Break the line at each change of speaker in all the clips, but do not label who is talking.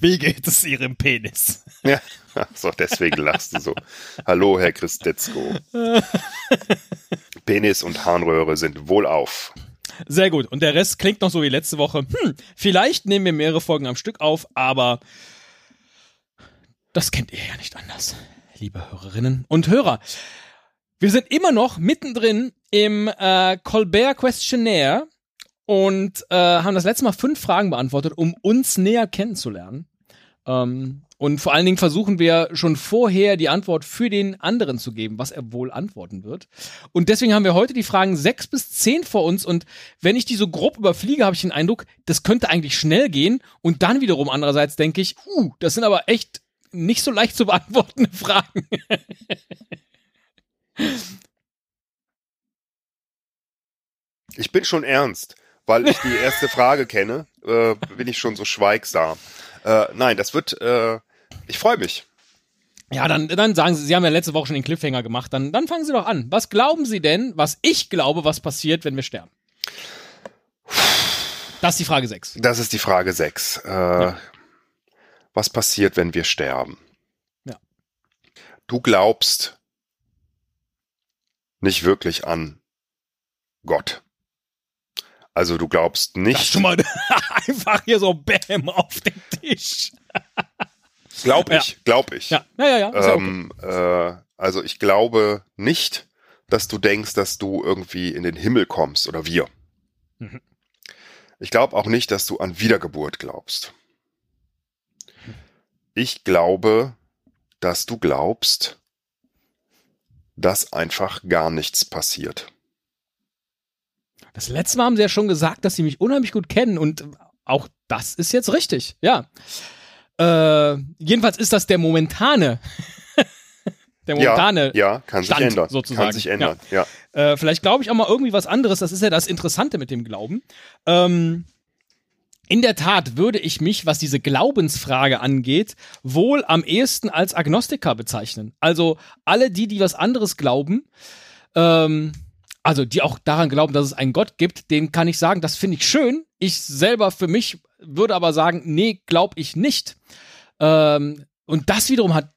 Wie geht es Ihrem Penis?
Ja, so deswegen lachst du so. Hallo, Herr Christetzko. Penis und Harnröhre sind wohlauf.
Sehr gut. Und der Rest klingt noch so wie letzte Woche. Hm, vielleicht nehmen wir mehrere Folgen am Stück auf, aber das kennt ihr ja nicht anders, liebe Hörerinnen und Hörer. Wir sind immer noch mittendrin im äh, Colbert Questionnaire und äh, haben das letzte Mal fünf Fragen beantwortet, um uns näher kennenzulernen. Ähm, und vor allen Dingen versuchen wir schon vorher die Antwort für den anderen zu geben, was er wohl antworten wird. Und deswegen haben wir heute die Fragen sechs bis zehn vor uns. Und wenn ich die so grob überfliege, habe ich den Eindruck, das könnte eigentlich schnell gehen. Und dann wiederum andererseits denke ich, uh, das sind aber echt nicht so leicht zu beantwortende Fragen.
ich bin schon ernst weil ich die erste Frage kenne, äh, bin ich schon so schweigsam. Äh, nein, das wird, äh, ich freue mich.
Ja, dann, dann sagen Sie, Sie haben ja letzte Woche schon den Cliffhanger gemacht, dann, dann fangen Sie doch an. Was glauben Sie denn, was ich glaube, was passiert, wenn wir sterben? Das ist die Frage 6.
Das ist die Frage 6. Äh, ja. Was passiert, wenn wir sterben?
Ja.
Du glaubst nicht wirklich an Gott. Also du glaubst nicht. Das
schon mal einfach hier so Bäm auf den Tisch.
glaub ich, ja. glaub ich.
Ja, ja, ja.
ja. Ähm, okay. äh, also ich glaube nicht, dass du denkst, dass du irgendwie in den Himmel kommst oder wir. Mhm. Ich glaube auch nicht, dass du an Wiedergeburt glaubst. Ich glaube, dass du glaubst, dass einfach gar nichts passiert.
Das letzte Mal haben sie ja schon gesagt, dass sie mich unheimlich gut kennen und auch das ist jetzt richtig, ja. Äh, jedenfalls ist das der momentane. der momentane
ja, ja, kann
Stand,
sich ändern.
sozusagen.
Kann sich ändern, ja. ja.
Äh, vielleicht glaube ich auch mal irgendwie was anderes. Das ist ja das Interessante mit dem Glauben. Ähm, in der Tat würde ich mich, was diese Glaubensfrage angeht, wohl am ehesten als Agnostiker bezeichnen. Also alle die, die was anderes glauben, ähm, also die auch daran glauben, dass es einen Gott gibt, den kann ich sagen, das finde ich schön. Ich selber für mich würde aber sagen, nee, glaube ich nicht. Ähm, und das wiederum hat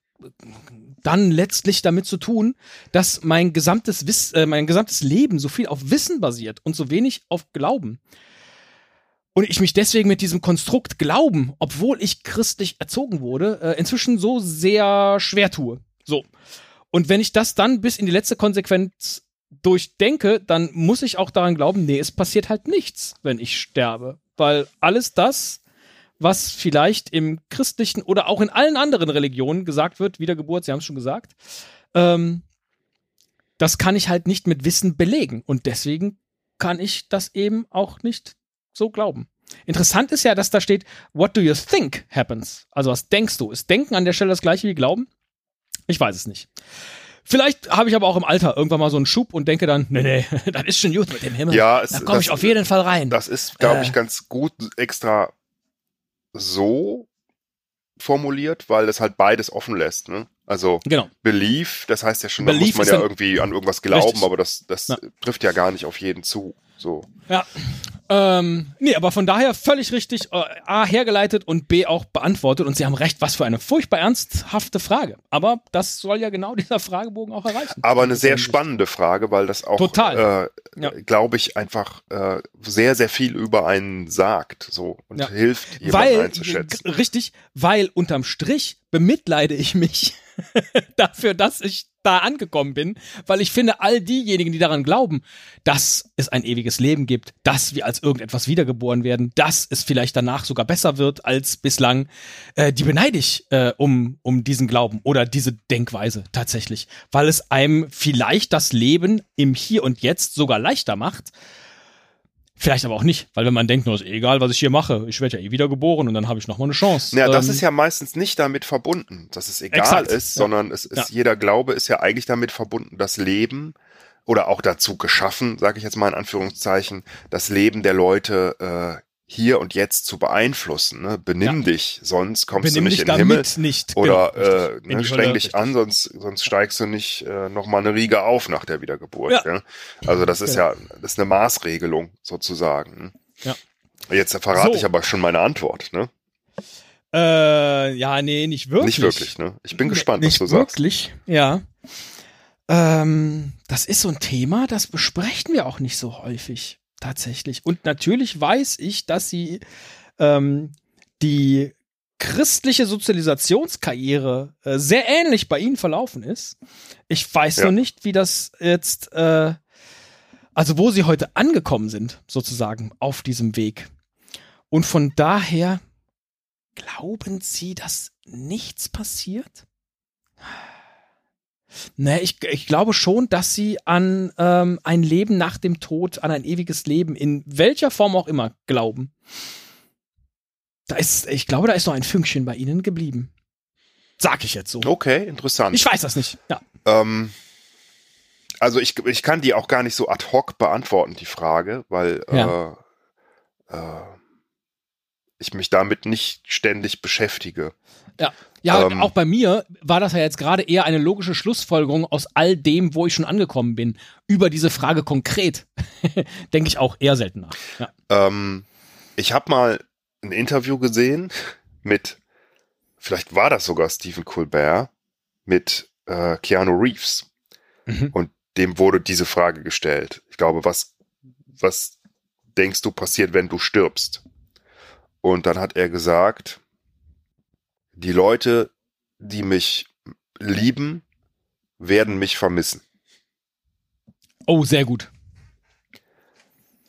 dann letztlich damit zu tun, dass mein gesamtes Wiss, äh, mein gesamtes Leben so viel auf Wissen basiert und so wenig auf Glauben. Und ich mich deswegen mit diesem Konstrukt Glauben, obwohl ich christlich erzogen wurde, äh, inzwischen so sehr schwer tue. So. Und wenn ich das dann bis in die letzte Konsequenz durchdenke, dann muss ich auch daran glauben, nee, es passiert halt nichts, wenn ich sterbe. Weil alles das, was vielleicht im christlichen oder auch in allen anderen Religionen gesagt wird, Wiedergeburt, Sie haben es schon gesagt, ähm, das kann ich halt nicht mit Wissen belegen. Und deswegen kann ich das eben auch nicht so glauben. Interessant ist ja, dass da steht, what do you think happens? Also was denkst du? Ist Denken an der Stelle das gleiche wie Glauben? Ich weiß es nicht. Vielleicht habe ich aber auch im Alter irgendwann mal so einen Schub und denke dann, nee, nee, das ist schon gut mit dem Himmel.
Ja, es,
da komme ich auf jeden Fall rein.
Das ist, glaube äh. ich, ganz gut extra so formuliert, weil es halt beides offen lässt. Ne? Also
genau.
Belief, das heißt ja schon, da muss man ja irgendwie an irgendwas glauben, richtig. aber das, das ja. trifft ja gar nicht auf jeden zu. So.
Ja. Ähm, nee, aber von daher völlig richtig äh, A hergeleitet und B auch beantwortet. Und Sie haben recht, was für eine furchtbar ernsthafte Frage. Aber das soll ja genau dieser Fragebogen auch erreichen.
Aber eine sehr spannende Frage, weil das auch,
Total.
Äh, ja. glaube ich, einfach äh, sehr, sehr viel über einen sagt so und ja. hilft, jemanden
weil,
einzuschätzen.
Richtig, weil unterm Strich bemitleide ich mich dafür, dass ich da angekommen bin, weil ich finde, all diejenigen, die daran glauben, dass es ein ewiges Leben gibt, dass wir als irgendetwas wiedergeboren werden, dass es vielleicht danach sogar besser wird als bislang, äh, die beneide ich äh, um, um diesen Glauben oder diese Denkweise tatsächlich, weil es einem vielleicht das Leben im Hier und Jetzt sogar leichter macht, Vielleicht aber auch nicht, weil wenn man denkt, nur ist egal, was ich hier mache, ich werde ja eh wiedergeboren und dann habe ich nochmal eine Chance.
Ja, das ähm, ist ja meistens nicht damit verbunden, dass es egal exakt, ist, sondern ja. es ist, ja. jeder Glaube ist ja eigentlich damit verbunden, das Leben oder auch dazu geschaffen, sage ich jetzt mal in Anführungszeichen, das Leben der Leute äh, hier und jetzt zu beeinflussen. Ne? Benimm ja. dich, sonst kommst
Benimm
du nicht
in
den Himmel.
Nicht.
Oder genau, äh, ne, streng dich an, sonst, sonst steigst du nicht äh, nochmal eine Riege auf nach der Wiedergeburt. Ja. Ja? Also das ist ja, das ist eine Maßregelung sozusagen.
Ja.
Jetzt verrate so. ich aber schon meine Antwort. Ne?
Äh, ja, nee, nicht wirklich.
Nicht wirklich, ne? Ich bin gespannt,
nicht
was du
wirklich, sagst. ja. Ähm, das ist so ein Thema, das besprechen wir auch nicht so häufig, tatsächlich. Und natürlich weiß ich, dass sie ähm, die christliche Sozialisationskarriere äh, sehr ähnlich bei ihnen verlaufen ist. Ich weiß ja. nur nicht, wie das jetzt, äh, also wo sie heute angekommen sind, sozusagen, auf diesem Weg. Und von daher glauben Sie, dass nichts passiert? Ne, ich, ich glaube schon, dass sie an ähm, ein Leben nach dem Tod, an ein ewiges Leben, in welcher Form auch immer, glauben. Da ist, ich glaube, da ist noch ein Fünkchen bei ihnen geblieben. Sag ich jetzt so.
Okay, interessant.
Ich weiß das nicht. Ja.
Ähm, also ich, ich kann die auch gar nicht so ad hoc beantworten, die Frage, weil ja. äh, äh, ich mich damit nicht ständig beschäftige.
Ja. Ja, ähm, auch bei mir war das ja jetzt gerade eher eine logische Schlussfolgerung aus all dem, wo ich schon angekommen bin. Über diese Frage konkret denke ich auch eher selten nach. Ja.
Ähm, ich habe mal ein Interview gesehen mit, vielleicht war das sogar Stephen Colbert, mit äh, Keanu Reeves. Mhm. Und dem wurde diese Frage gestellt. Ich glaube, was, was denkst du passiert, wenn du stirbst? Und dann hat er gesagt, die Leute, die mich lieben, werden mich vermissen.
Oh, sehr gut.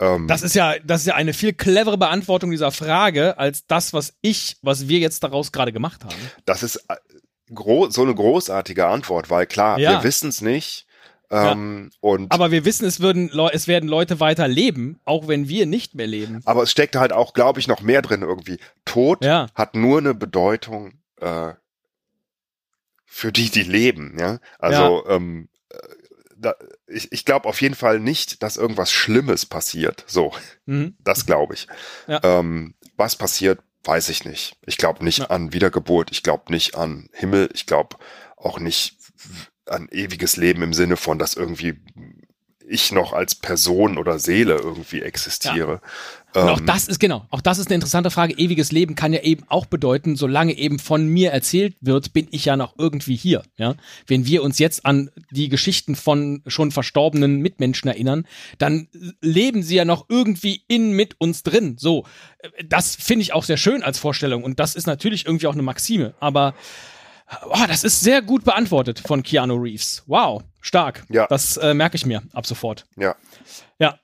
Ähm, das ist ja, das ist ja eine viel clevere Beantwortung dieser Frage als das, was ich, was wir jetzt daraus gerade gemacht haben.
Das ist äh, so eine großartige Antwort, weil klar, ja. wir wissen es nicht. Ähm, ja. und
aber wir wissen, es, würden, es werden Leute weiter leben, auch wenn wir nicht mehr leben.
Aber es steckt halt auch, glaube ich, noch mehr drin irgendwie. Tod ja. hat nur eine Bedeutung äh, für die, die leben. Ja, also ja. Ähm, äh, da, ich, ich glaube auf jeden Fall nicht, dass irgendwas Schlimmes passiert. So, mhm. das glaube ich. Ja. Ähm, was passiert, weiß ich nicht. Ich glaube nicht an Wiedergeburt. Ich glaube nicht an Himmel. Ich glaube auch nicht ein ewiges Leben im Sinne von, dass irgendwie ich noch als Person oder Seele irgendwie existiere.
Ja. Und auch ähm, das ist genau, auch das ist eine interessante Frage. Ewiges Leben kann ja eben auch bedeuten, solange eben von mir erzählt wird, bin ich ja noch irgendwie hier. Ja, wenn wir uns jetzt an die Geschichten von schon verstorbenen Mitmenschen erinnern, dann leben sie ja noch irgendwie in mit uns drin. So, das finde ich auch sehr schön als Vorstellung und das ist natürlich irgendwie auch eine Maxime. Aber Oh, das ist sehr gut beantwortet von Keanu Reeves. Wow, stark. Ja. Das äh, merke ich mir ab sofort.
Ja.
Ja.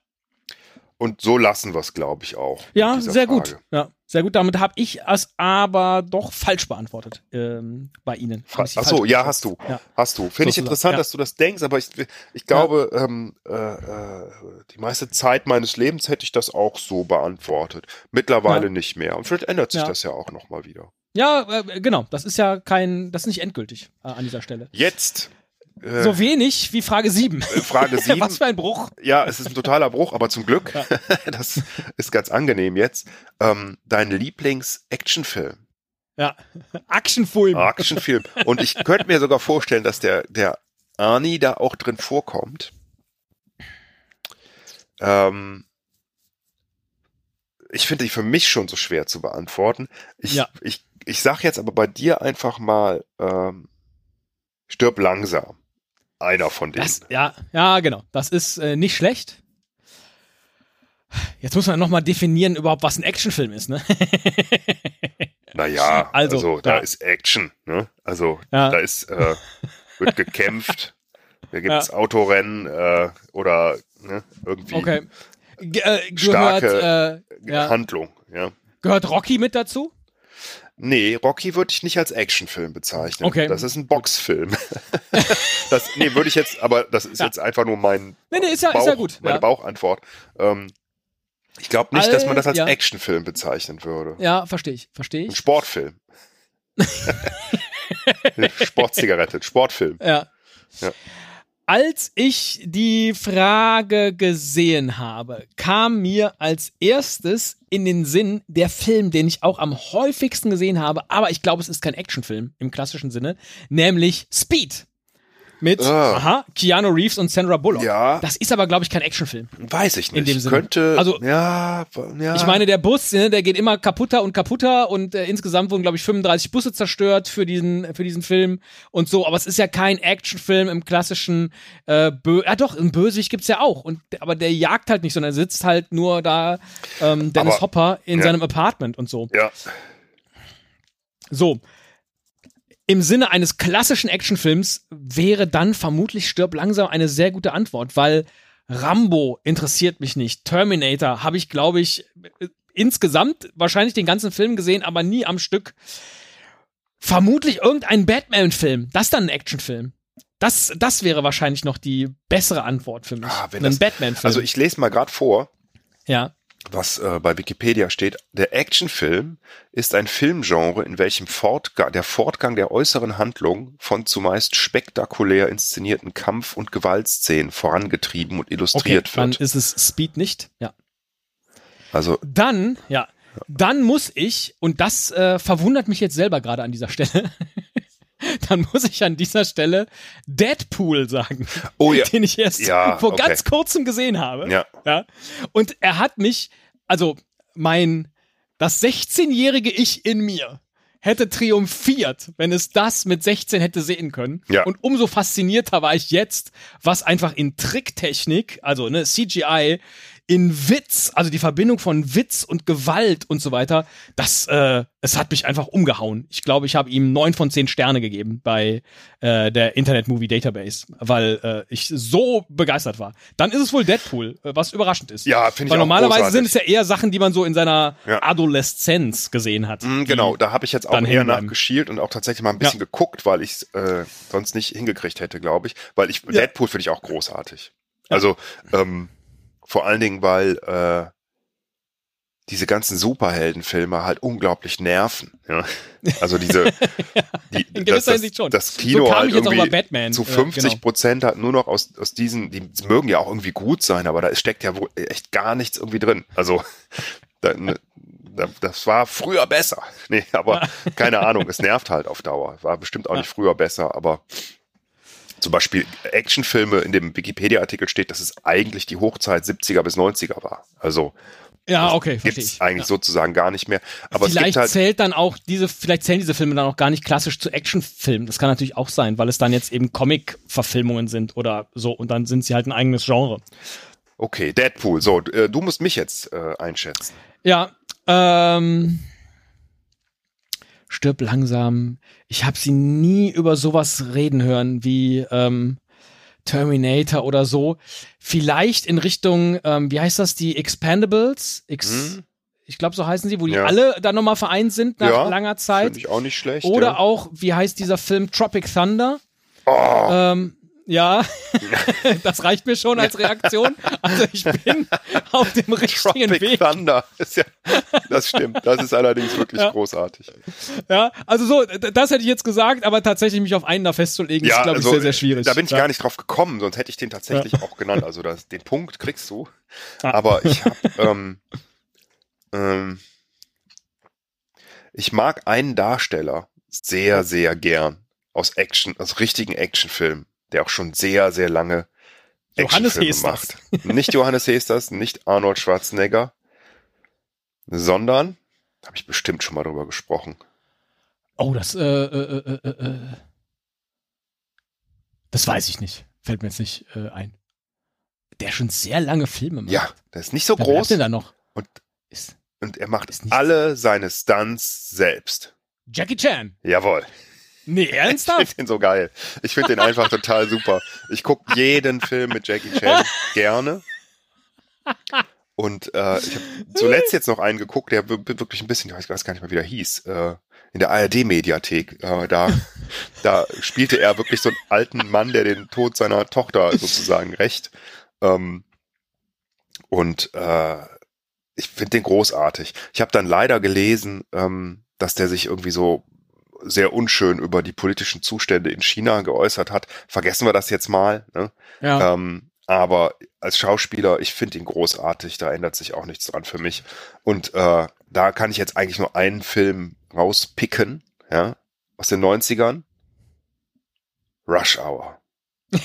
Und so lassen wir es, glaube ich, auch.
Ja, sehr Frage. gut. Ja, sehr gut. Damit habe ich es aber doch falsch beantwortet ähm, bei Ihnen.
Ach so, ja, hast du. Ja. Hast du. Finde ich interessant, ja. dass du das denkst, aber ich, ich glaube, ja. ähm, äh, äh, die meiste Zeit meines Lebens hätte ich das auch so beantwortet. Mittlerweile nicht mehr. Und vielleicht ändert sich das ja auch nochmal wieder.
Ja, äh, genau. Das ist ja kein, das ist nicht endgültig äh, an dieser Stelle.
Jetzt.
Äh, so wenig wie Frage 7. Äh,
Frage 7.
Was für ein Bruch.
Ja, es ist ein totaler Bruch, aber zum Glück, ja. das ist ganz angenehm jetzt. Ähm, dein Lieblings-Actionfilm.
Ja, Actionfilm.
Actionfilm. Und ich könnte mir sogar vorstellen, dass der, der Arnie da auch drin vorkommt. Ähm, ich finde die für mich schon so schwer zu beantworten. Ich, ja. ich ich sag jetzt aber bei dir einfach mal, ähm, stirb langsam. Einer von denen.
Das, ja, ja, genau. Das ist äh, nicht schlecht. Jetzt muss man nochmal definieren überhaupt, was ein Actionfilm ist, ne?
naja, also, also da ja. ist Action, ne? Also ja. da ist, äh, wird gekämpft, da gibt es ja. Autorennen äh, oder ne, irgendwie
okay.
G äh, starke gehört, äh, Handlung, ja.
Gehört Rocky mit dazu?
Nee, Rocky würde ich nicht als Actionfilm bezeichnen.
Okay.
Das ist ein Boxfilm. das, nee, würde ich jetzt, aber das ist ja. jetzt einfach nur mein
nee, nee, ist ja, Bauch, ist ja gut.
meine
ja.
Bauchantwort. Ähm, ich glaube nicht, All, dass man das als ja. Actionfilm bezeichnen würde.
Ja, verstehe ich, verstehe ich.
Ein Sportfilm. Sportzigarette, Sportfilm.
Ja. ja. Als ich die Frage gesehen habe, kam mir als erstes in den Sinn der Film, den ich auch am häufigsten gesehen habe, aber ich glaube, es ist kein Actionfilm im klassischen Sinne, nämlich Speed. Mit, uh. aha, Keanu Reeves und Sandra Bullock.
Ja.
Das ist aber, glaube ich, kein Actionfilm.
Weiß ich nicht.
In dem Sinne.
Könnte,
also,
ja, ja.
Ich meine, der Bus, ne, der geht immer kaputter und kaputter und äh, insgesamt wurden, glaube ich, 35 Busse zerstört für diesen, für diesen Film und so. Aber es ist ja kein Actionfilm im klassischen, äh, Bö ja doch, ein Bösig gibt's ja auch. Und, aber der jagt halt nicht, sondern sitzt halt nur da, ähm, Dennis aber, Hopper in ja. seinem Apartment und so.
Ja.
So, im Sinne eines klassischen Actionfilms wäre dann vermutlich Stirb langsam eine sehr gute Antwort, weil Rambo interessiert mich nicht. Terminator habe ich, glaube ich, insgesamt wahrscheinlich den ganzen Film gesehen, aber nie am Stück. Vermutlich irgendein Batman-Film. Das ist dann ein Actionfilm. Das, das wäre wahrscheinlich noch die bessere Antwort für mich.
Ah, ein Batman-Film. Also ich lese mal gerade vor.
Ja
was äh, bei Wikipedia steht, der Actionfilm ist ein Filmgenre, in welchem Fortga der Fortgang der äußeren Handlung von zumeist spektakulär inszenierten Kampf- und Gewaltszenen vorangetrieben und illustriert
okay,
wird.
Dann ist es Speed nicht, ja.
Also
dann, ja, dann muss ich und das äh, verwundert mich jetzt selber gerade an dieser Stelle. dann muss ich an dieser Stelle Deadpool sagen,
oh, ja.
den ich erst
ja,
vor
okay.
ganz kurzem gesehen habe.
Ja.
ja. Und er hat mich, also mein, das 16-jährige Ich in mir hätte triumphiert, wenn es das mit 16 hätte sehen können.
Ja.
Und umso faszinierter war ich jetzt, was einfach in Tricktechnik, also ne, CGI, in Witz, also die Verbindung von Witz und Gewalt und so weiter, das, äh, es hat mich einfach umgehauen. Ich glaube, ich habe ihm neun von zehn Sterne gegeben bei äh, der Internet Movie Database, weil äh, ich so begeistert war. Dann ist es wohl Deadpool, äh, was überraschend ist.
Ja, finde ich
Weil normalerweise
großartig.
sind es ja eher Sachen, die man so in seiner
Ja.
Adoleszenz gesehen hat.
Mm, Genau, da habe ich jetzt auch eher nachgeschielt und auch tatsächlich mal ein bisschen geguckt, weil ich es äh, sonst nicht hingekriegt hätte, glaube ich. Weil ich Deadpool finde ich auch großartig. Also ähm, vor allen Dingen, weil äh, diese ganzen Superheldenfilme halt unglaublich nerven. Ja? Also diese, die,
In
das,
gewisser
das,
Hinsicht schon.
das Kino
so
halt irgendwie zu
äh,
50 Prozent halt nur noch aus, aus diesen, die mögen ja auch irgendwie gut sein, aber da steckt ja wohl echt gar nichts irgendwie drin. Also da, ne, da, das war früher besser. Nee, aber keine Ahnung, es nervt halt auf Dauer. War bestimmt auch nicht früher besser, aber zum Beispiel Actionfilme in dem Wikipedia-Artikel steht, dass es eigentlich die Hochzeit 70er bis 90er war. Also.
Ja, okay, verstehe
gibt's
ich.
eigentlich
ja.
sozusagen gar nicht mehr. Aber
vielleicht
halt,
zählt dann auch diese, vielleicht zählen diese Filme dann auch gar nicht klassisch zu Actionfilmen. Das kann natürlich auch sein, weil es dann jetzt eben Comic-Verfilmungen sind oder so und dann sind sie halt ein eigenes Genre.
okay, Deadpool. So, äh, du musst mich jetzt äh, einschätzen.
Ja, ähm, stirb langsam. Ich habe sie nie über sowas reden hören wie ähm, Terminator oder so. Vielleicht in Richtung, ähm, wie heißt das, die Expandables? Ex
Hm?
Ich glaube, so heißen sie, wo die
Ja.
alle dann nochmal vereint sind nach
Ja,
langer Zeit.
Finde ich auch nicht schlecht.
Oder
ja.
auch, wie heißt dieser Film Tropic Thunder?
Oh,
Ähm, ja, das reicht mir schon als Reaktion. Also ich bin auf dem richtigen
Tropic
Weg.
Thunder. Ja, das stimmt. Das ist allerdings wirklich
Ja.
großartig.
Ja, also so, das hätte ich jetzt gesagt, aber tatsächlich mich auf einen da festzulegen, ist, glaube ich, sehr, sehr schwierig.
Da bin ich
ja.
gar nicht drauf gekommen, sonst hätte ich den tatsächlich auch genannt. Also das, den Punkt kriegst du.
Ah.
Aber ich hab, ähm, ähm, ich mag einen Darsteller sehr, sehr gern aus Action, aus richtigen Actionfilmen, der auch schon sehr, sehr lange
Johannes Hesters.
macht. Nicht Johannes Hesters, nicht Arnold Schwarzenegger, sondern, habe ich bestimmt schon mal drüber gesprochen,
Oh, das, äh, äh, äh, äh, äh. Das weiß ich nicht. Fällt mir jetzt nicht äh, ein. Der schon sehr lange Filme macht.
Ja, der ist nicht so
Wer
groß
denn da noch?
und,
Ist
und er macht alle seine Stunts selbst.
Jackie Chan.
Jawohl.
Nee,
Ich
ernsthaft?
finde den so geil. Ich finde den einfach total super. Ich gucke jeden Film mit Jackie Chan gerne. Und äh, ich habe zuletzt jetzt noch einen geguckt, der wir- wirklich ein bisschen, ich weiß gar nicht mehr, wie der hieß, äh, in der ARD-Mediathek. Äh, da, da spielte er wirklich so einen alten Mann, der den Tod seiner Tochter sozusagen rächt. Ähm, und äh, ich finde den großartig. Ich habe dann leider gelesen, ähm, dass der sich irgendwie so sehr unschön über die politischen Zustände in China geäußert hat. Vergessen wir das jetzt mal. Ne?
Ja.
Ähm, aber als Schauspieler, ich finde ihn großartig, da ändert sich auch nichts dran für mich. Und äh, da kann ich jetzt eigentlich nur einen Film rauspicken, ja, aus den 90ern. Rush Hour.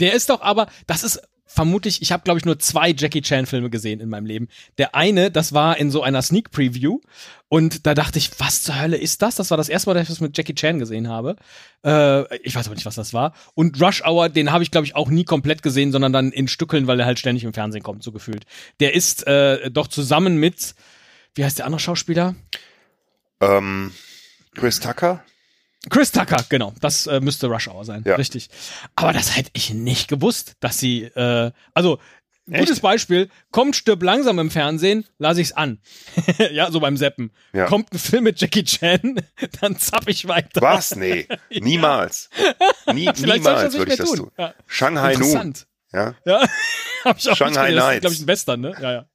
der ist doch aber, das ist vermutlich, ich habe glaube ich nur zwei Jackie Chan Filme gesehen in meinem Leben. Der eine, das war in so einer Sneak Preview und da dachte ich, was zur Hölle ist das? Das war das erste Mal, dass ich das mit Jackie Chan gesehen habe. Äh, ich weiß aber nicht, was das war. Und Rush Hour, den habe ich glaube ich auch nie komplett gesehen, sondern dann in Stückeln, weil er halt ständig im Fernsehen kommt, so gefühlt. Der ist äh, doch zusammen mit, wie heißt der andere Schauspieler?
Ähm, Chris Tucker?
Chris Tucker, genau. Das äh, müsste Rush Hour sein. Ja. Richtig. Aber das hätte ich nicht gewusst, dass sie, äh, also, Echt? gutes Beispiel, kommt Stirb langsam im Fernsehen, lasse ich's an. ja, so beim Seppen. Ja. Kommt ein Film mit Jackie Chan, dann zapp ich weiter.
Was? Nee. Niemals. Nie, niemals würde ich das tun. tun. Ja. Shanghai Noon.
Ja. Ja. Hab ich auch
Shanghai Nights.
glaube ich, ein Western, ne? Ja, ja.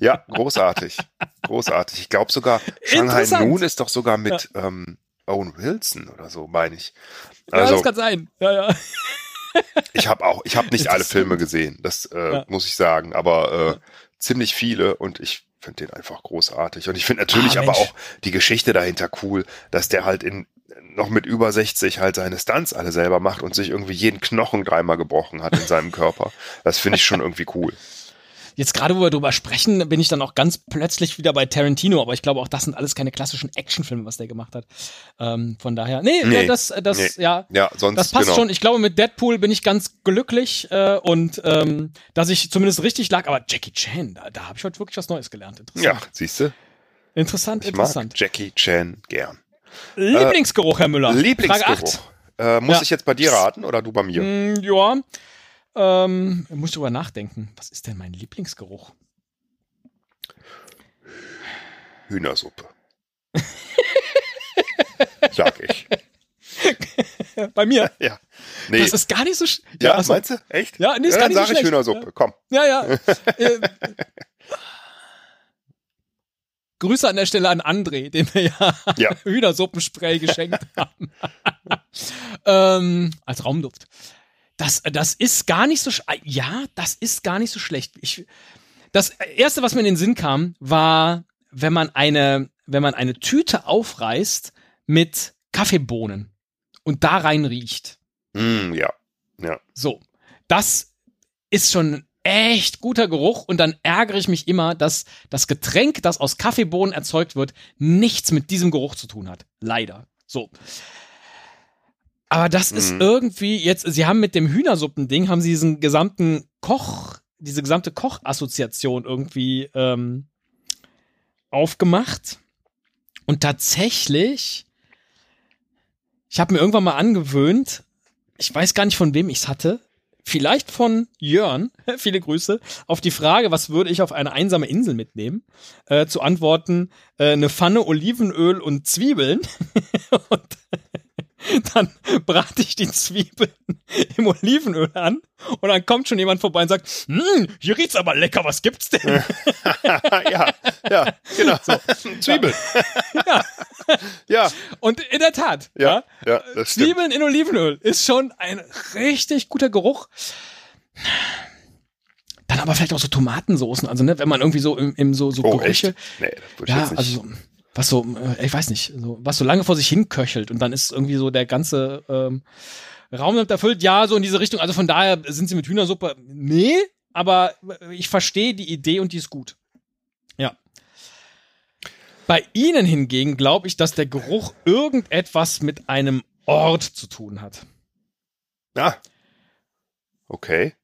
Ja, großartig. Großartig. Ich glaube sogar, Shanghai Noon ist doch sogar mit, ja. ähm, Owen Wilson oder so, meine ich.
Also, ja, das kann sein. Ja, ja.
ich habe auch, ich habe nicht alle Filme gesehen, das äh, ja. muss ich sagen, aber äh, ziemlich viele und ich finde den einfach großartig. Und ich finde natürlich ah, aber auch die Geschichte dahinter cool, dass der halt in noch mit über 60 halt seine Stunts alle selber macht und sich irgendwie jeden Knochen dreimal gebrochen hat in seinem Körper. Das finde ich schon irgendwie cool
jetzt gerade, wo wir drüber sprechen, bin ich dann auch ganz plötzlich wieder bei Tarantino, aber ich glaube auch, das sind alles keine klassischen Actionfilme, was der gemacht hat. Ähm, von daher, nee, nee das, das, nee. ja,
ja sonst,
das passt genau. schon. Ich glaube, mit Deadpool bin ich ganz glücklich äh, und ähm, dass ich zumindest richtig lag, aber Jackie Chan, da, da habe ich heute wirklich was Neues gelernt.
Interessant. Ja, siehst du?
Interessant,
ich
interessant.
Mag Jackie Chan gern.
Lieblingsgeruch, Herr Müller.
Lieblingsgeruch. Äh, muss ja. ich jetzt bei dir raten oder du bei mir?
Mm, ja, ähm, muss ich drüber nachdenken. Was ist denn mein Lieblingsgeruch?
Hühnersuppe. Sag ich.
Bei mir?
Ja.
Nee. Das ist gar nicht so.
Ja, also, meinst du? Echt?
Ja, nee, ist
ja,
gar nicht
sag
so
ich Hühnersuppe. Komm.
Ja, ja. äh, Grüße an der Stelle an André, dem wir ja, ja. Hühnersuppenspray geschenkt haben. ähm, als Raumduft. Das, das ist gar nicht so, ja, das ist gar nicht so schlecht. Ich, das erste, was mir in den Sinn kam, war, wenn man eine, wenn man eine Tüte aufreißt mit Kaffeebohnen und da rein riecht.
Mm, ja, ja.
So, das ist schon echt guter Geruch und dann ärgere ich mich immer, dass das Getränk, das aus Kaffeebohnen erzeugt wird, nichts mit diesem Geruch zu tun hat. Leider. So. Aber das mhm. ist irgendwie jetzt, sie haben mit dem Hühnersuppending, haben sie diesen gesamten Koch, diese gesamte Kochassoziation irgendwie ähm, aufgemacht. Und tatsächlich, ich habe mir irgendwann mal angewöhnt, ich weiß gar nicht von wem ich es hatte, vielleicht von Jörn, viele Grüße, auf die Frage, was würde ich auf eine einsame Insel mitnehmen, äh, zu antworten, äh, eine Pfanne Olivenöl und Zwiebeln. und dann brate ich die Zwiebeln im Olivenöl an und dann kommt schon jemand vorbei und sagt, hm, hier riecht's aber lecker, was gibt's denn?
ja, ja, genau. So. Zwiebeln.
ja. ja. Und in der Tat,
ja, ja,
ja Zwiebeln in Olivenöl ist schon ein richtig guter Geruch. Dann aber vielleicht auch so Tomatensoßen, also ne, wenn man irgendwie so im, im so, so
oh, Gerüche. Echt? Nee, das würde ich
ja,
jetzt nicht.
also was so, äh, ich weiß nicht, so, was so lange vor sich hin köchelt und dann ist irgendwie so der ganze ähm, Raum damit erfüllt. Ja, so in diese Richtung. Also von daher sind sie mit Hühnersuppe. Nee, aber ich verstehe die Idee und die ist gut. Ja. Bei Ihnen hingegen glaube ich, dass der Geruch irgendetwas mit einem Ort zu tun hat.
Ja. Okay.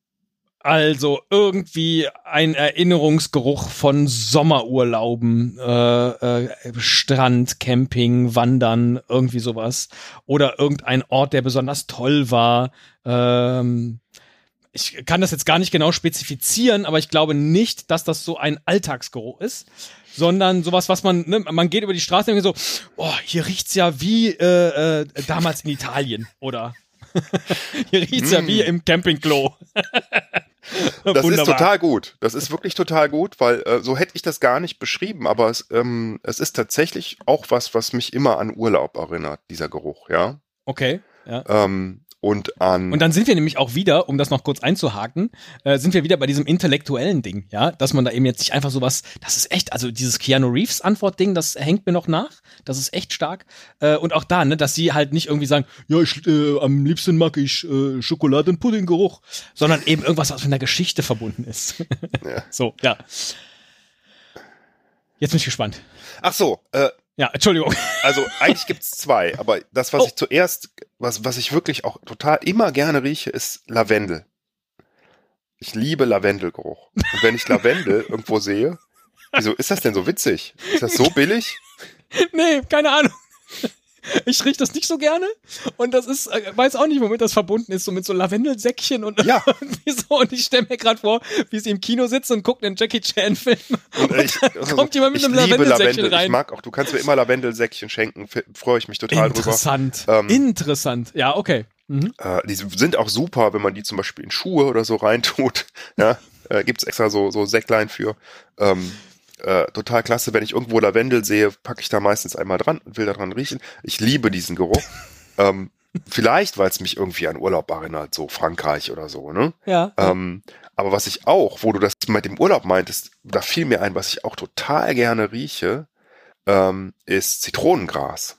Also irgendwie ein Erinnerungsgeruch von Sommerurlauben, äh, äh, Strand, Camping, Wandern, irgendwie sowas. Oder irgendein Ort, der besonders toll war. Ähm, ich kann das jetzt gar nicht genau spezifizieren, aber ich glaube nicht, dass das so ein Alltagsgeruch ist, sondern sowas, was man, ne, man geht über die Straße und so, oh, hier riecht's ja wie äh, äh, damals in Italien, oder? hier riecht's mm. ja wie im Campingklo.
Das ist total gut. Das ist wirklich total gut, weil äh, so hätte ich das gar nicht beschrieben, aber es, ähm, es ist tatsächlich auch was, was mich immer an Urlaub erinnert, dieser Geruch, ja.
Okay. Ja.
Ähm, und an.
Und dann sind wir nämlich auch wieder, um das noch kurz einzuhaken, äh, sind wir wieder bei diesem intellektuellen Ding, ja, dass man da eben jetzt nicht einfach sowas, das ist echt, also dieses Keanu Reeves Antwortding, das hängt mir noch nach, das ist echt stark. Äh, und auch da, ne, dass sie halt nicht irgendwie sagen, ja, ich, äh, am liebsten mag ich äh, Schokoladenpuddinggeruch, sondern eben irgendwas, was mit einer Geschichte verbunden ist. ja. So, ja. Jetzt bin ich gespannt.
Ach so, äh,
ja, Entschuldigung.
Also eigentlich gibt's zwei, aber das, was oh. ich zuerst, was, was ich wirklich auch total immer gerne rieche, ist Lavendel. Ich liebe Lavendelgeruch. Und wenn ich Lavendel irgendwo sehe, wieso ist das denn so witzig? Ist das so billig?
Nee, keine Ahnung. Ich rieche das nicht so gerne und das ist, äh, weiß auch nicht, womit das verbunden ist, so mit so Lavendelsäckchen und
ja.
so. Und ich stelle mir gerade vor, wie sie im Kino sitzt und guckt einen Jackie Chan Film. Und, und ich, also, kommt jemand mit einem Lavendelsäckchen Lavendel. rein.
Ich mag auch, du kannst mir immer Lavendelsäckchen schenken, freue ich mich total
Interessant. drüber. Interessant. Ähm, Interessant. Ja, okay.
Mhm. Äh, die sind auch super, wenn man die zum Beispiel in Schuhe oder so reintut. Ja, äh, gibt's extra so, so Säcklein für. Ähm, äh, total klasse. Wenn ich irgendwo Lavendel sehe, packe ich da meistens einmal dran und will daran riechen. Ich liebe diesen Geruch. ähm, vielleicht, weil es mich irgendwie an Urlaub erinnert, so Frankreich oder so, ne?
Ja.
Ähm, aber was ich auch, wo du das mit dem Urlaub meintest, da fiel mir ein, was ich auch total gerne rieche, ähm, ist Zitronengras.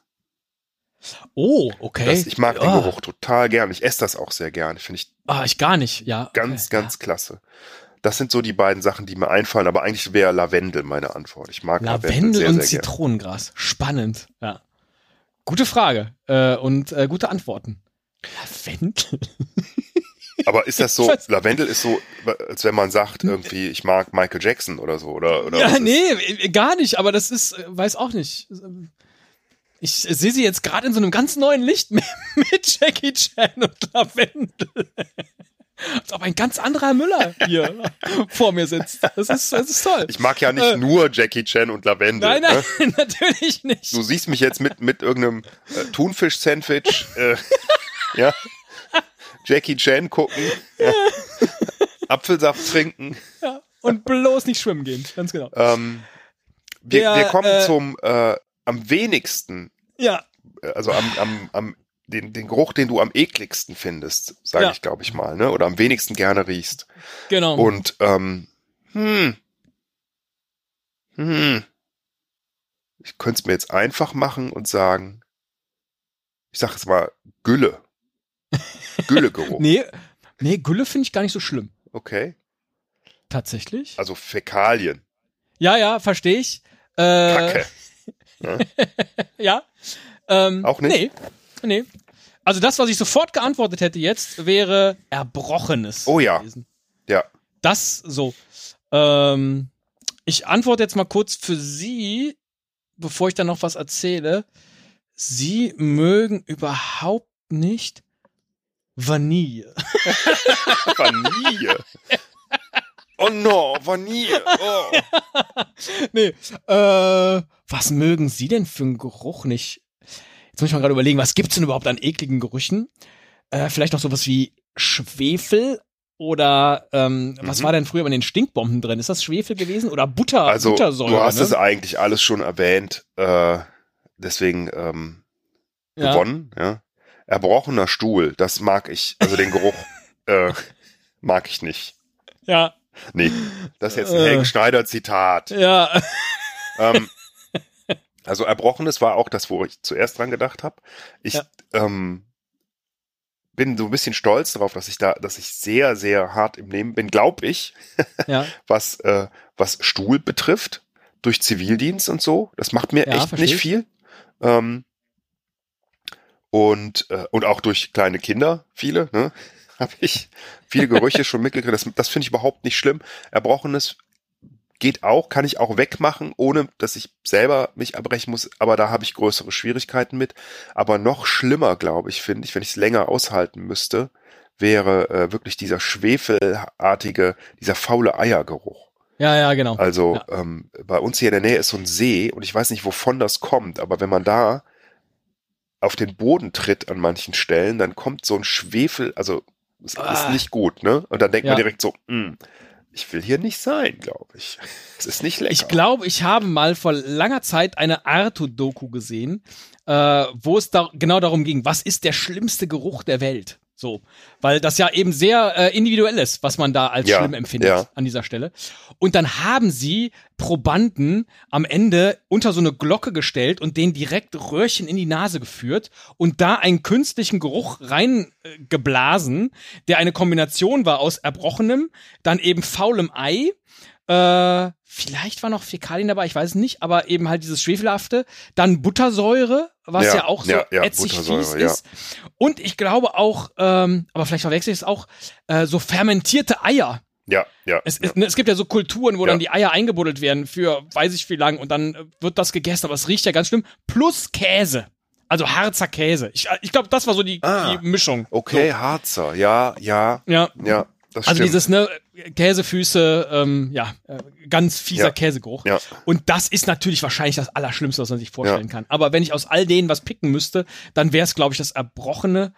Oh, okay.
Das, ich mag oh. den Geruch total gern. Ich esse das auch sehr gern. Finde ich.
Ah, ich gar nicht, ja.
Ganz, okay, ganz ja. klasse. Das sind so die beiden Sachen, die mir einfallen, aber eigentlich wäre Lavendel meine Antwort. Ich mag
Lavendel, Lavendel sehr, und sehr Zitronengras. Gern. Spannend, ja. Gute Frage äh, und äh, gute Antworten. Lavendel?
Aber ist das so, Lavendel ist so, als wenn man sagt, irgendwie, ich mag Michael Jackson oder so, oder? oder
ja, nee, äh, gar nicht, aber das ist, äh, weiß auch nicht. Ich sehe sie jetzt gerade in so einem ganz neuen Licht mit, mit Jackie Chan und Lavendel. Als ob ein ganz anderer Müller hier vor mir sitzt. Das ist, das ist toll.
Ich mag ja nicht äh, nur Jackie Chan und Lavendel.
Nein, nein, ne? natürlich nicht.
Du siehst mich jetzt mit, mit irgendeinem äh, Thunfisch-Sandwich, äh, ja, Jackie Chan gucken, ja. Apfelsaft trinken.
Ja, und bloß nicht schwimmen gehen, ganz genau.
Ähm, wir, Der, wir kommen äh, zum äh, am wenigsten,
ja.
also am, am, am den, den Geruch, den du am ekligsten findest, sage ja. ich, glaube ich mal, ne? Oder am wenigsten gerne riechst.
Genau.
Und ähm, hm, hm, ich könnte es mir jetzt einfach machen und sagen, ich sage es mal, Gülle. Güllegeruch.
nee, nee, Gülle finde ich gar nicht so schlimm.
Okay.
Tatsächlich?
Also Fäkalien.
Ja, ja, verstehe ich. Äh,
Kacke.
Ne? ja. Ähm,
Auch nicht?
Nee. Nee. Also das, was ich sofort geantwortet hätte jetzt, wäre Erbrochenes.
Oh ja. Gewesen. Ja.
Das so. Ähm, ich antworte jetzt mal kurz für Sie, bevor ich dann noch was erzähle. Sie mögen überhaupt nicht Vanille.
Vanille. Oh no, Vanille. Oh.
nee, äh, was mögen Sie denn für einen Geruch nicht? Jetzt muss ich mal gerade überlegen, was gibt's denn überhaupt an ekligen Gerüchen? Äh, vielleicht noch sowas wie Schwefel oder ähm, mhm. was war denn früher bei den Stinkbomben drin? Ist das Schwefel gewesen oder Butter?
Also
Buttersäure,
du hast ne? es eigentlich alles schon erwähnt, äh, deswegen ähm, ja. gewonnen. Ja. Erbrochener Stuhl, das mag ich, also den Geruch äh, mag ich nicht.
Ja.
Nee, das ist jetzt ein äh, Helge Schneider Zitat.
Ja.
Ähm, also Erbrochenes war auch das, wo ich zuerst dran gedacht habe. Ich ja. ähm, bin so ein bisschen stolz darauf, dass ich da, dass ich sehr, sehr hart im Leben bin, glaube ich,
ja.
was, äh, was Stuhl betrifft, durch Zivildienst und so. Das macht mir ja, echt verstehe. nicht viel. Ähm, und, äh, und auch durch kleine Kinder, viele, ne? Habe ich viele Gerüche schon mitgekriegt. Das, das finde ich überhaupt nicht schlimm. Erbrochenes Geht auch, kann ich auch wegmachen, ohne dass ich selber mich abbrechen muss, aber da habe ich größere Schwierigkeiten mit. Aber noch schlimmer, glaube ich, finde ich, wenn ich es länger aushalten müsste, wäre äh, wirklich dieser schwefelartige, dieser faule Eiergeruch.
Ja, ja, genau.
Also
ja.
ähm, bei uns hier in der Nähe ist so ein See und ich weiß nicht, wovon das kommt, aber wenn man da auf den Boden tritt an manchen Stellen, dann kommt so ein Schwefel, also es ah. ist nicht gut, ne? Und dann denkt ja. man direkt so, mh, hm, ich will hier nicht sein, glaube ich. Es ist nicht lecker.
Ich glaube, ich habe mal vor langer Zeit eine Artu-Doku gesehen, äh, wo es da genau darum ging, was ist der schlimmste Geruch der Welt? So, weil das ja eben sehr äh, individuell ist, was man da als ja, schlimm empfindet ja. an dieser Stelle. Und dann haben sie Probanden am Ende unter so eine Glocke gestellt und denen direkt Röhrchen in die Nase geführt und da einen künstlichen Geruch reingeblasen, äh, der eine Kombination war aus erbrochenem, dann eben faulem Ei, äh, vielleicht war noch Fäkalien dabei, ich weiß es nicht, aber eben halt dieses Schwefelhafte, dann Buttersäure, was ja, ja auch so ja, ja, ätzig fies ist. Und ich glaube auch, ähm, aber vielleicht verwechsel ich es auch, äh, so fermentierte Eier.
Ja, ja.
Es, es, es, gibt ja so Kulturen, wo dann die Eier eingebuddelt werden für weiß ich wie lang und dann wird das gegessen, aber es riecht ja ganz schlimm. Plus Käse. Also Harzer Käse. Ich, ich glaube, das war so die, ah, die Mischung.
Okay,
so.
Harzer. Ja, ja.
Ja.
Ja.
Das also stimmt. dieses ne Käsefüße, ähm, ja, äh, ganz fieser ja. Käsegeruch.
Ja.
Und das ist natürlich wahrscheinlich das Allerschlimmste, was man sich vorstellen ja. kann. Aber wenn ich aus all denen was picken müsste, dann wäre es, glaube ich, das Erbrochene.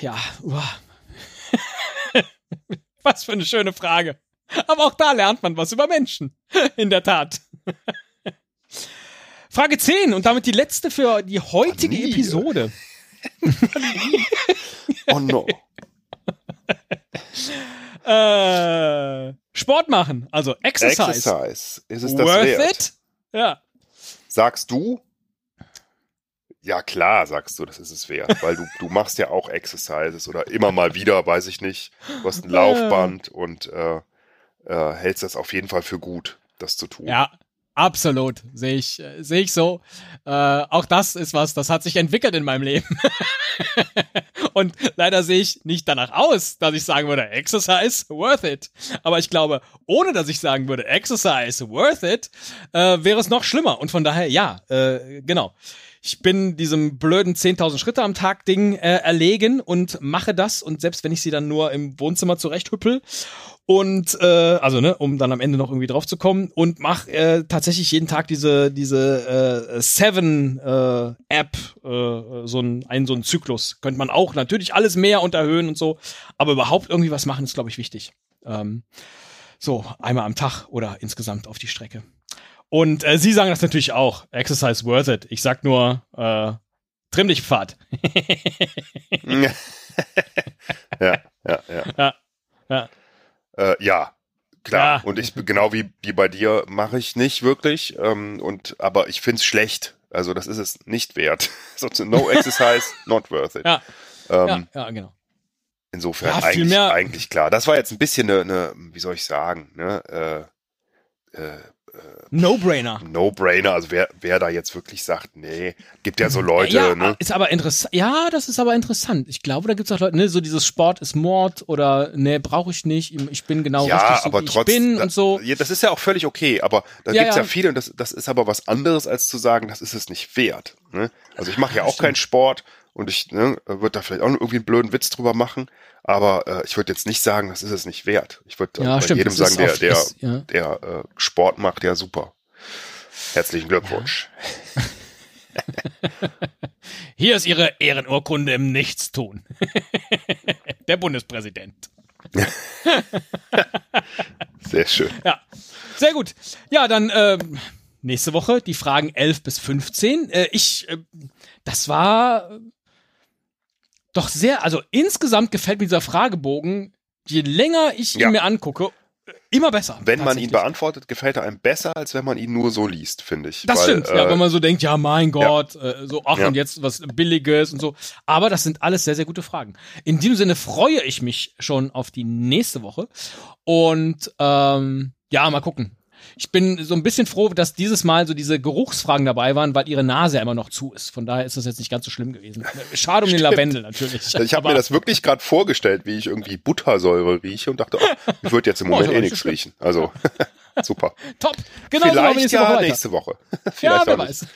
Ja, uah. was für eine schöne Frage. Aber auch da lernt man was über Menschen. In der Tat. Frage 10 und damit die letzte für die heutige. Episode.
oh no.
Äh, Sport machen, also Exercise.
Exercise. Ist es das Worth wert? it?
Ja.
Sagst du? Ja, klar, sagst du, das ist es wert, weil du, du machst ja auch Exercises oder immer mal wieder, weiß ich nicht. Du hast ein Laufband und äh, äh, hältst das auf jeden Fall für gut, das zu tun.
Ja, Absolut, sehe ich, äh, sehe ich so. Äh, auch das ist was, das hat sich entwickelt in meinem Leben. und leider sehe ich nicht danach aus, dass ich sagen würde, Exercise worth it. Aber ich glaube, ohne dass ich sagen würde, Exercise worth it, äh, wäre es noch schlimmer. Und von daher, ja, äh, genau. Ich bin diesem blöden 10.000 Schritte am Tag Ding äh, erlegen und mache das. Und selbst wenn ich sie dann nur im Wohnzimmer zurechthüppel und äh, also ne, um dann am Ende noch irgendwie drauf zu kommen und mach äh, tatsächlich jeden Tag diese diese äh, Seven äh, App äh, so ein ein so ein Zyklus könnte man auch natürlich alles mehr und erhöhen und so, aber überhaupt irgendwie was machen ist glaube ich wichtig. Ähm, so einmal am Tag oder insgesamt auf die Strecke. Und äh, sie sagen das natürlich auch. Exercise worth it. Ich sag nur äh, trimm dich Pfad.
ja, ja, ja,
ja. ja.
Äh, ja, klar. Ja. Und ich genau wie, wie bei dir mache ich nicht wirklich. Ähm, und aber ich find's schlecht. Also das ist es nicht wert. so no exercise, not worth it.
Ja, ähm, ja, ja, genau.
Insofern ja, eigentlich, eigentlich klar. Das war jetzt ein bisschen eine, eine wie soll ich sagen, ne, äh, äh,
No-Brainer.
No-Brainer, also wer, wer da jetzt wirklich sagt, nee, gibt ja so Leute, ja,
ne? Ist aber interessant. Ja, das ist aber interessant. Ich glaube, da gibt es auch Leute, ne, so dieses Sport ist Mord oder nee, brauche ich nicht, ich bin genau ja, richtig, so aber wie trotz, ich bin
da,
und so.
Ja, das ist ja auch völlig okay, aber da ja, gibt's ja, ja viele und das, das ist aber was anderes, als zu sagen, das ist es nicht wert. Ne? Also ich mache ja auch keinen Sport und ich ne, würde da vielleicht auch irgendwie einen blöden Witz drüber machen, aber äh, ich würde jetzt nicht sagen, das ist es nicht wert. Ich würde ja, bei jedem sagen, der, der, ist, ja. der äh, Sport macht, ja super. Herzlichen Glückwunsch.
Hier ist Ihre Ehrenurkunde im Nichtstun. der Bundespräsident.
sehr schön.
Ja, sehr gut. Ja, dann äh, nächste Woche die Fragen 11 bis 15. Äh, ich, äh, das war doch sehr, also insgesamt gefällt mir dieser Fragebogen, je länger ich ihn mir angucke, immer besser.
Wenn man ihn beantwortet, gefällt er einem besser, als wenn man ihn nur so liest, finde ich.
Das Weil, stimmt, äh, ja, wenn man so denkt, ja, mein Gott, ja. Äh, so, ach, ja. und jetzt was Billiges und so. Aber das sind alles sehr, sehr gute Fragen. In diesem Sinne freue ich mich schon auf die nächste Woche. Und ähm, ja, mal gucken ich bin so ein bisschen froh, dass dieses Mal so diese Geruchsfragen dabei waren, weil ihre Nase ja immer noch zu ist. Von daher ist das jetzt nicht ganz so schlimm gewesen. Schade um den Lavendel natürlich.
Ich habe mir das wirklich gerade vorgestellt, wie ich irgendwie Buttersäure rieche und dachte, oh, ich würde jetzt im Moment oh, eh nichts riechen. Also super.
Top. Genau
Vielleicht so nächste ja Woche nächste Woche.
Vielleicht ja, wer weiß.